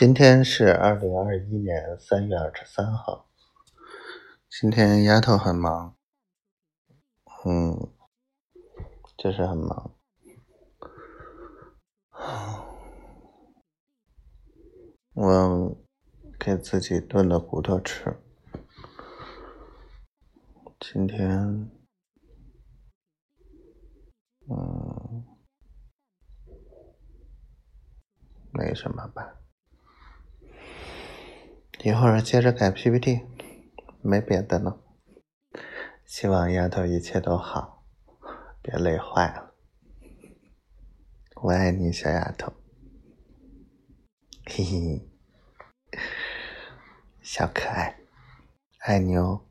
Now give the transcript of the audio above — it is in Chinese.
今天是二零二一年三月二十三号。今天丫头很忙，嗯，就是很忙。我给自己炖了骨头吃。今天，嗯，没什么吧。一会儿接着改 PPT，没别的了。希望丫头一切都好，别累坏了。我爱你，小丫头。嘿嘿，小可爱，爱你哦。